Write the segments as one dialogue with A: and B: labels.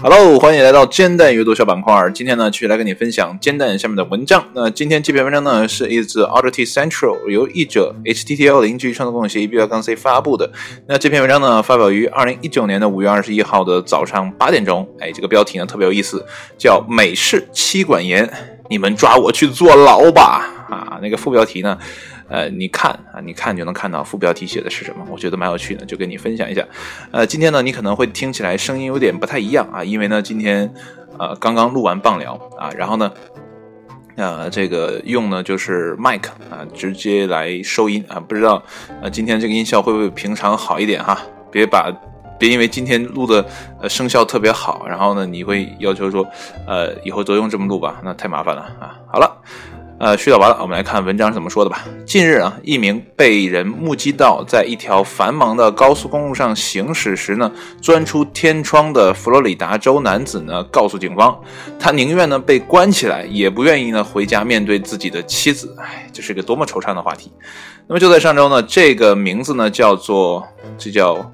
A: Hello，欢迎来到煎蛋阅读小板块。今天呢，继续来跟你分享煎蛋下面的文章。那今天这篇文章呢，是一自 Audit Central 由译者 HTTL 零距创作共同协议 B 杠 C 发布的。那这篇文章呢，发表于二零一九年的五月二十一号的早上八点钟。哎，这个标题呢特别有意思，叫“美式妻管严，你们抓我去坐牢吧”。啊，那个副标题呢？呃，你看啊，你看就能看到副标题写的是什么，我觉得蛮有趣的，就跟你分享一下。呃，今天呢，你可能会听起来声音有点不太一样啊，因为呢，今天呃刚刚录完棒聊啊，然后呢，呃，这个用呢就是麦克啊，直接来收音啊，不知道呃今天这个音效会不会平常好一点哈？别把别因为今天录的呃声效特别好，然后呢你会要求说呃以后都用这么录吧，那太麻烦了啊。好了。呃，絮叨完了，我们来看文章是怎么说的吧。近日啊，一名被人目击到在一条繁忙的高速公路上行驶时呢，钻出天窗的佛罗里达州男子呢，告诉警方，他宁愿呢被关起来，也不愿意呢回家面对自己的妻子。哎，这是一个多么惆怅的话题。那么就在上周呢，这个名字呢叫做，这叫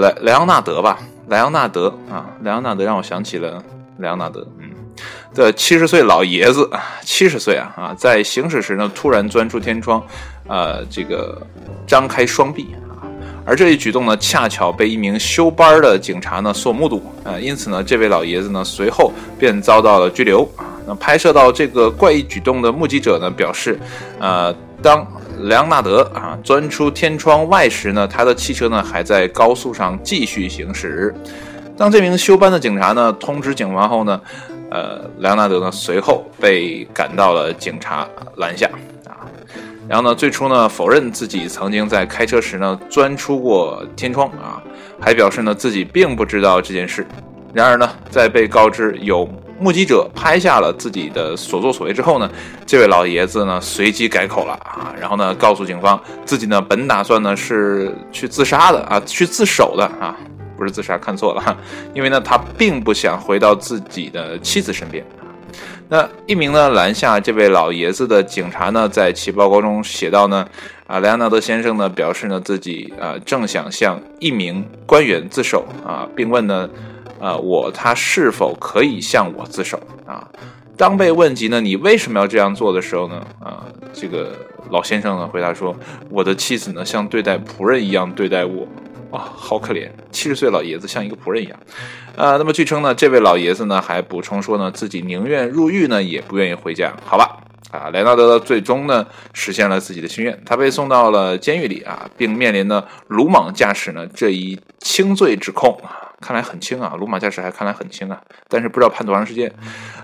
A: 莱莱昂纳德吧，莱昂纳德啊，莱昂纳德让我想起了莱昂纳德，嗯。的七十岁老爷子，七十岁啊啊，在行驶时呢，突然钻出天窗，呃，这个张开双臂啊，而这一举动呢，恰巧被一名休班的警察呢所目睹啊，因此呢，这位老爷子呢随后便遭到了拘留。那拍摄到这个怪异举动的目击者呢表示，呃，当莱昂纳德啊钻出天窗外时呢，他的汽车呢还在高速上继续行驶。当这名休班的警察呢通知警方后呢。呃，莱昂纳德呢随后被赶到了警察拦下啊，然后呢，最初呢否认自己曾经在开车时呢钻出过天窗啊，还表示呢自己并不知道这件事。然而呢，在被告知有目击者拍下了自己的所作所为之后呢，这位老爷子呢随即改口了啊，然后呢告诉警方自己呢本打算呢是去自杀的啊，去自首的啊。不是自杀，看错了哈，因为呢，他并不想回到自己的妻子身边。那一名呢拦下这位老爷子的警察呢，在其报告中写道呢，啊，莱昂纳德先生呢表示呢自己啊正想向一名官员自首啊，并问呢，啊我他是否可以向我自首啊？当被问及呢你为什么要这样做的时候呢，啊，这个老先生呢回答说，我的妻子呢像对待仆人一样对待我。哇，好可怜！七十岁老爷子像一个仆人一样。呃，那么据称呢，这位老爷子呢还补充说呢，自己宁愿入狱呢，也不愿意回家。好吧，啊，莱纳德最终呢实现了自己的心愿，他被送到了监狱里啊，并面临呢鲁莽驾驶呢这一轻罪指控啊。看来很轻啊，鲁莽驾驶还看来很轻啊，但是不知道判多长时间。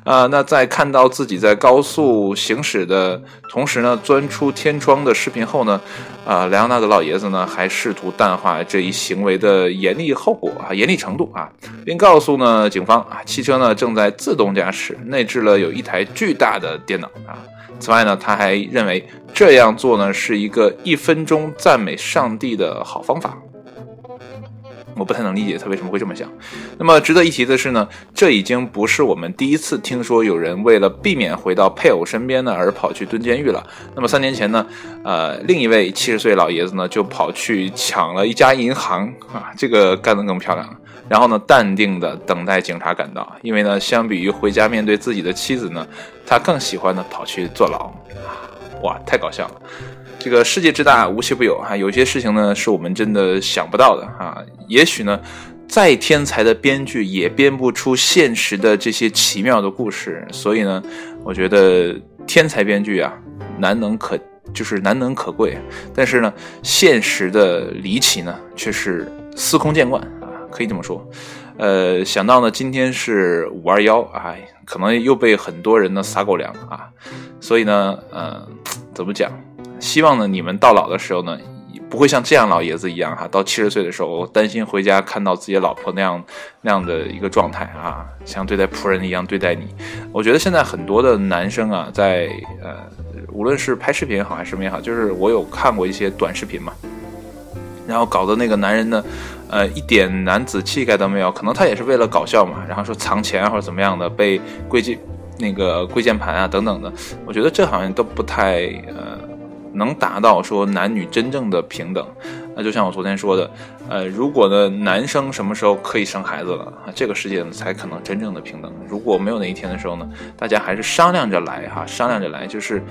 A: 啊，那在看到自己在高速行驶的同时呢，钻出天窗的视频后呢，啊，莱昂纳德老爷子呢还试图淡化这一行为的严厉后果啊，严厉程度啊，并告诉呢警方啊，汽车呢正在自动驾驶，内置了有一台巨大的电脑啊。此外呢，他还认为这样做呢是一个一分钟赞美上帝的好方法。我不太能理解他为什么会这么想。那么值得一提的是呢，这已经不是我们第一次听说有人为了避免回到配偶身边呢而跑去蹲监狱了。那么三年前呢，呃，另一位七十岁老爷子呢就跑去抢了一家银行啊，这个干得更漂亮了。然后呢，淡定的等待警察赶到，因为呢，相比于回家面对自己的妻子呢，他更喜欢呢跑去坐牢。哇，太搞笑了。这个世界之大，无奇不有哈。有些事情呢，是我们真的想不到的哈。也许呢，再天才的编剧也编不出现实的这些奇妙的故事。所以呢，我觉得天才编剧啊，难能可就是难能可贵。但是呢，现实的离奇呢，却是司空见惯啊，可以这么说。呃，想到呢，今天是五二幺啊，可能又被很多人呢撒狗粮啊。所以呢，呃，怎么讲？希望呢，你们到老的时候呢，不会像这样老爷子一样哈，到七十岁的时候担心回家看到自己老婆那样那样的一个状态啊，像对待仆人一样对待你。我觉得现在很多的男生啊，在呃，无论是拍视频也好还是什么也好，就是我有看过一些短视频嘛，然后搞得那个男人呢，呃，一点男子气概都没有，可能他也是为了搞笑嘛，然后说藏钱或者怎么样的，被跪键那个跪键盘啊等等的，我觉得这好像都不太呃。能达到说男女真正的平等，那就像我昨天说的，呃，如果呢男生什么时候可以生孩子了啊，这个世界呢才可能真正的平等。如果没有那一天的时候呢，大家还是商量着来哈，商量着来，就是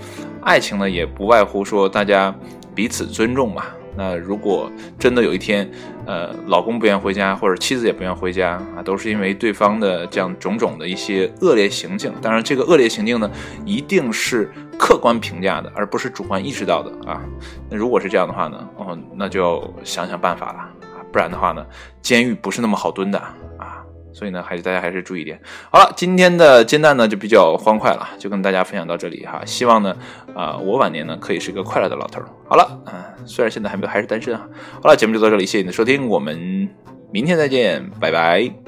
A: 爱情呢也不外乎说大家彼此尊重嘛。那如果真的有一天，呃，老公不愿回家，或者妻子也不愿回家啊，都是因为对方的这样种种的一些恶劣行径。当然，这个恶劣行径呢，一定是客观评价的，而不是主观意识到的啊。那如果是这样的话呢，哦，那就想想办法了啊，不然的话呢，监狱不是那么好蹲的。所以呢，还是大家还是注意点。好了，今天的煎蛋呢就比较欢快了，就跟大家分享到这里哈。希望呢，啊，我晚年呢可以是一个快乐的老头。好了，啊，虽然现在还没有还是单身啊。好了，节目就到这里，谢谢你的收听，我们明天再见，拜拜。